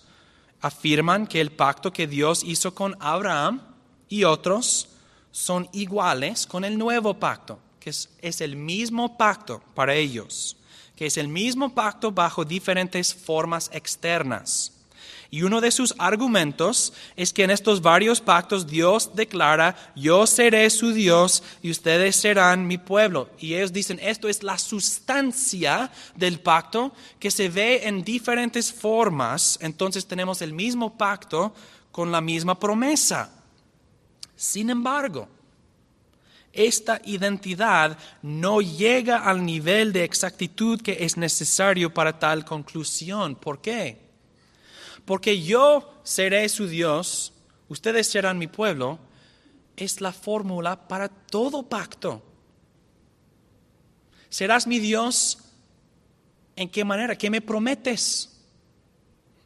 afirman que el pacto que Dios hizo con Abraham y otros son iguales con el nuevo pacto, que es, el mismo pacto para ellos, que es el mismo pacto bajo diferentes formas externas. Y uno de sus argumentos es que en estos varios pactos Dios declara, yo seré su Dios y ustedes serán mi pueblo. Y ellos dicen, esto es la sustancia del pacto que se ve en diferentes formas. Entonces tenemos el mismo pacto con la misma promesa. Sin embargo, esta identidad no llega al nivel de exactitud que es necesario para tal conclusión. ¿Por qué? Porque yo seré su Dios, ustedes serán mi pueblo, es la fórmula para todo pacto. Serás mi Dios, ¿en qué manera? ¿Qué me prometes?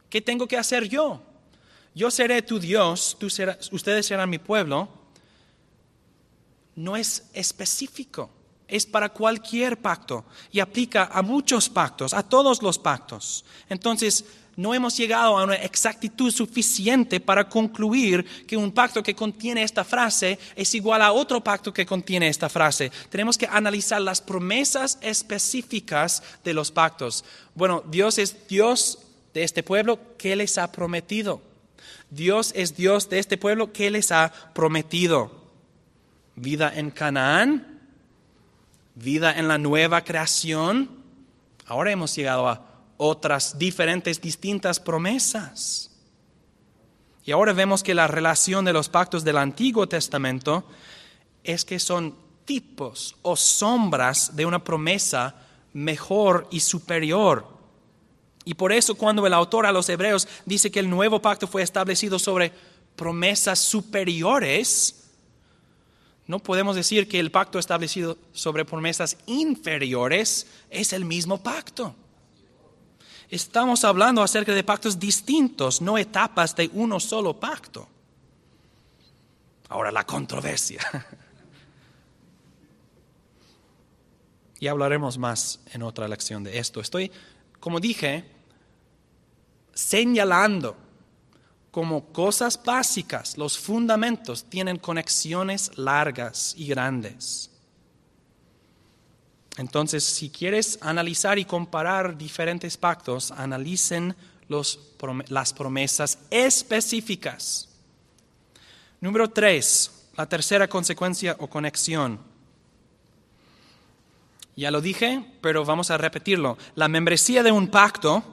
¿Qué tengo que hacer yo? Yo seré tu Dios, ustedes serán mi pueblo. No es específico es para cualquier pacto y aplica a muchos pactos, a todos los pactos. Entonces, no hemos llegado a una exactitud suficiente para concluir que un pacto que contiene esta frase es igual a otro pacto que contiene esta frase. Tenemos que analizar las promesas específicas de los pactos. Bueno, Dios es Dios de este pueblo, ¿qué les ha prometido? Dios es Dios de este pueblo, ¿qué les ha prometido? Vida en Canaán, vida en la nueva creación, ahora hemos llegado a otras diferentes, distintas promesas. Y ahora vemos que la relación de los pactos del Antiguo Testamento es que son tipos o sombras de una promesa mejor y superior. Y por eso cuando el autor a los hebreos dice que el nuevo pacto fue establecido sobre promesas superiores, no podemos decir que el pacto establecido sobre promesas inferiores es el mismo pacto. Estamos hablando acerca de pactos distintos, no etapas de uno solo pacto. Ahora la controversia. Y hablaremos más en otra lección de esto. Estoy, como dije, señalando como cosas básicas, los fundamentos tienen conexiones largas y grandes. Entonces, si quieres analizar y comparar diferentes pactos, analicen las promesas específicas. Número tres, la tercera consecuencia o conexión. Ya lo dije, pero vamos a repetirlo. La membresía de un pacto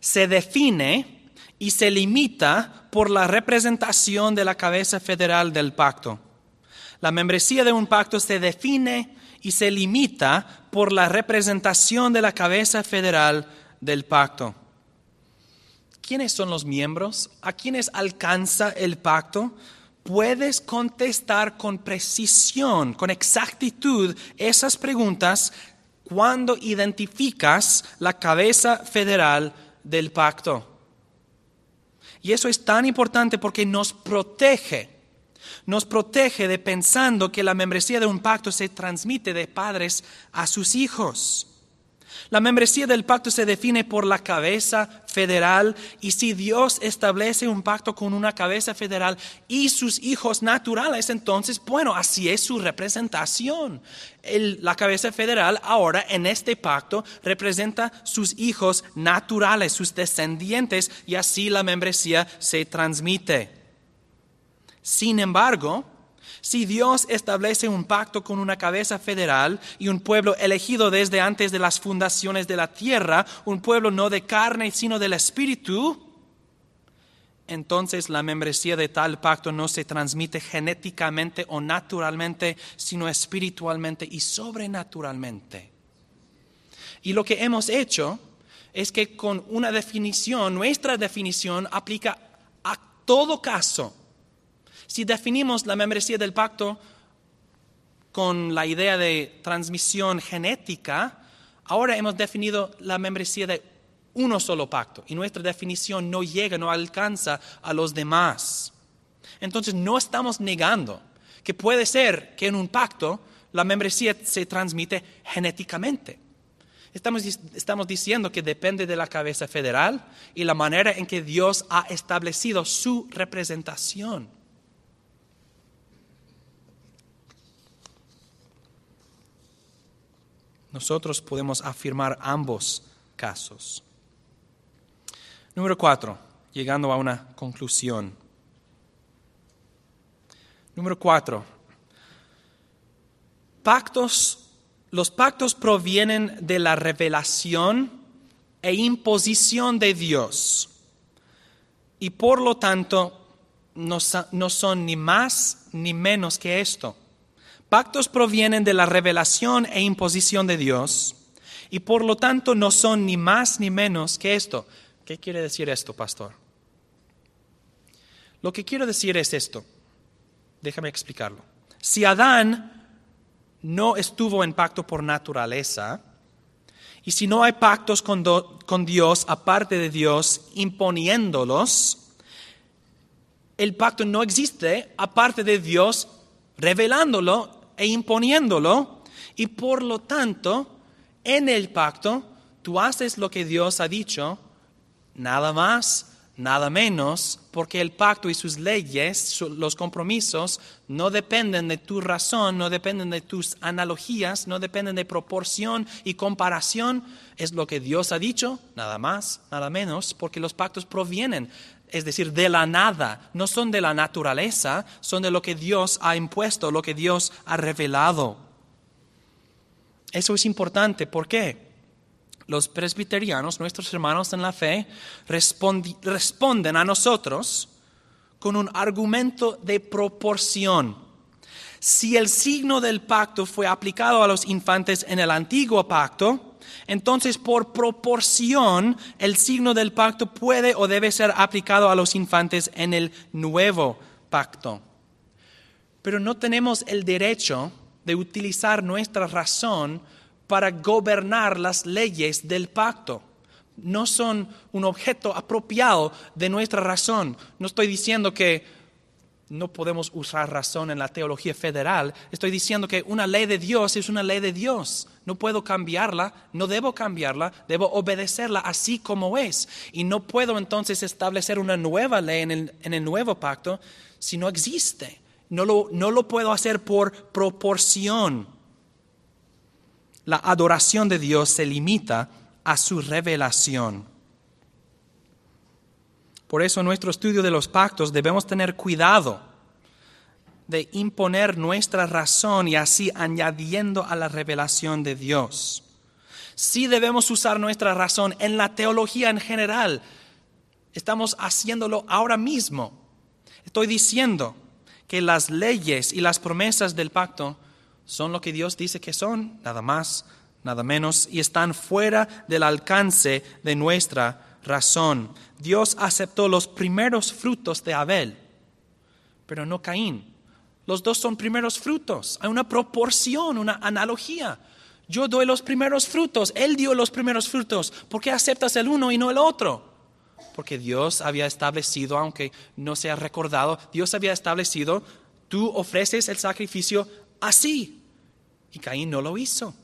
se define y se limita por la representación de la cabeza federal del pacto. La membresía de un pacto se define y se limita por la representación de la cabeza federal del pacto. ¿Quiénes son los miembros? ¿A quiénes alcanza el pacto? Puedes contestar con precisión, con exactitud esas preguntas cuando identificas la cabeza federal del pacto. Y eso es tan importante porque nos protege. Nos protege de pensando que la membresía de un pacto se transmite de padres a sus hijos. La membresía del pacto se define por la cabeza federal y si Dios establece un pacto con una cabeza federal y sus hijos naturales, entonces, bueno, así es su representación. la cabeza federal ahora en este pacto representa sus hijos naturales, sus descendientes y así la membresía se transmite. Sin embargo, si Dios establece un pacto con una cabeza federal y un pueblo elegido desde antes de las fundaciones de la tierra, un pueblo no de carne sino del espíritu, entonces la membresía de tal pacto no se transmite genéticamente o naturalmente, sino espiritualmente y sobrenaturalmente. Y lo que hemos hecho es que con una definición, nuestra definición aplica a todo caso si definimos la membresía del pacto con la idea de transmisión genética, ahora hemos definido la membresía de uno solo pacto y nuestra definición no llega, no alcanza a los demás. Entonces no estamos negando que puede ser que en un pacto la membresía se transmite genéticamente. Estamos, estamos, diciendo que depende de la cabeza federal y la manera en que Dios ha establecido su representación. Nosotros podemos afirmar ambos casos. Número cuatro, llegando a una conclusión. Número cuatro, pactos, los pactos provienen de la revelación e imposición de Dios y por lo tanto no son ni más ni menos que esto. Pactos provienen de la revelación e imposición de Dios y por lo tanto no son ni más ni menos que esto. ¿Qué quiere decir esto, pastor? Lo que quiero decir es esto. Déjame explicarlo. Si Adán no estuvo en pacto por naturaleza, y si no hay pactos con, con Dios aparte de Dios imponiéndolos, el pacto no existe aparte de Dios revelándolo e imponiéndolo, y por lo tanto, en el pacto, tú haces lo que Dios ha dicho, nada más, nada menos, porque el pacto y sus leyes, los compromisos, no dependen de tu razón, no dependen de tus analogías, no dependen de proporción y comparación, es lo que Dios ha dicho, nada más, nada menos, porque los pactos provienen es decir, de la nada, no son de la naturaleza, son de lo que Dios ha impuesto, lo que Dios ha revelado. Eso es importante, ¿por qué? Los presbiterianos, nuestros hermanos en la fe, responden a nosotros con un argumento de proporción. Si el signo del pacto fue aplicado a los infantes en el antiguo pacto, entonces por proporción el signo del pacto puede o debe ser aplicado a los infantes en el nuevo pacto. Pero no tenemos el derecho de utilizar nuestra razón para gobernar las leyes del pacto. No son un objeto apropiado de nuestra razón. No estoy diciendo que no podemos usar razón en la teología federal. Estoy diciendo que una ley de Dios es una ley de Dios. No puedo cambiarla, no debo cambiarla, debo obedecerla así como es. Y no puedo entonces establecer una nueva ley en el, nuevo pacto si no existe. No lo, no lo puedo hacer por proporción. La adoración de Dios se limita a su revelación. Por eso en nuestro estudio de los pactos debemos tener cuidado de imponer nuestra razón y así añadiendo a la revelación de Dios. Sí debemos usar nuestra razón en la teología en general. Estamos haciéndolo ahora mismo. Estoy diciendo que las leyes y las promesas del pacto son lo que Dios dice que son, nada más, nada menos, y están fuera del alcance de nuestra razón. Dios aceptó los primeros frutos de Abel, pero no Caín. Los dos son primeros frutos. Hay una proporción, una analogía. Yo doy los primeros frutos, Él dio los primeros frutos. ¿Por qué aceptas el uno y no el otro? Porque Dios había establecido, aunque no sea recordado, Dios había establecido, tú ofreces el sacrificio así. Y Caín no lo hizo.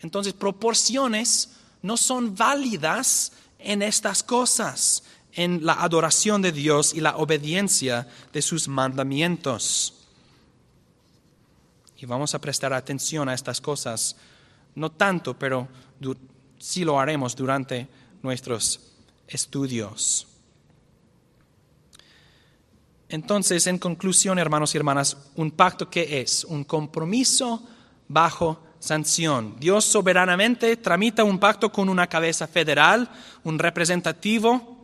Entonces, proporciones no son válidas en estas cosas, en la adoración de Dios y la obediencia de sus mandamientos. Y vamos a prestar atención a estas cosas, no tanto, pero sí lo haremos durante nuestros estudios. Entonces, en conclusión, hermanos y hermanas, un pacto que es un compromiso bajo sanción. Dios soberanamente tramita un pacto con una cabeza federal, un representativo,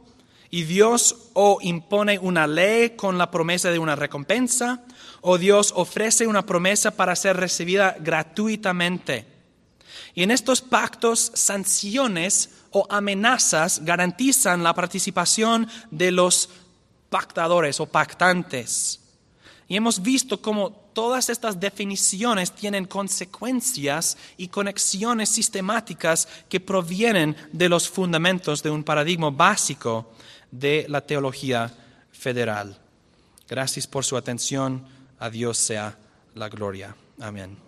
y Dios o impone una ley con la promesa de una recompensa, o Dios ofrece una promesa para ser recibida gratuitamente. Y en estos pactos, sanciones o amenazas garantizan la participación de los pactadores o pactantes. Y hemos visto cómo todas estas definiciones tienen consecuencias y conexiones sistemáticas que provienen de los fundamentos de un paradigma básico de la teología federal. Gracias por su atención. A Dios sea la gloria. Amén.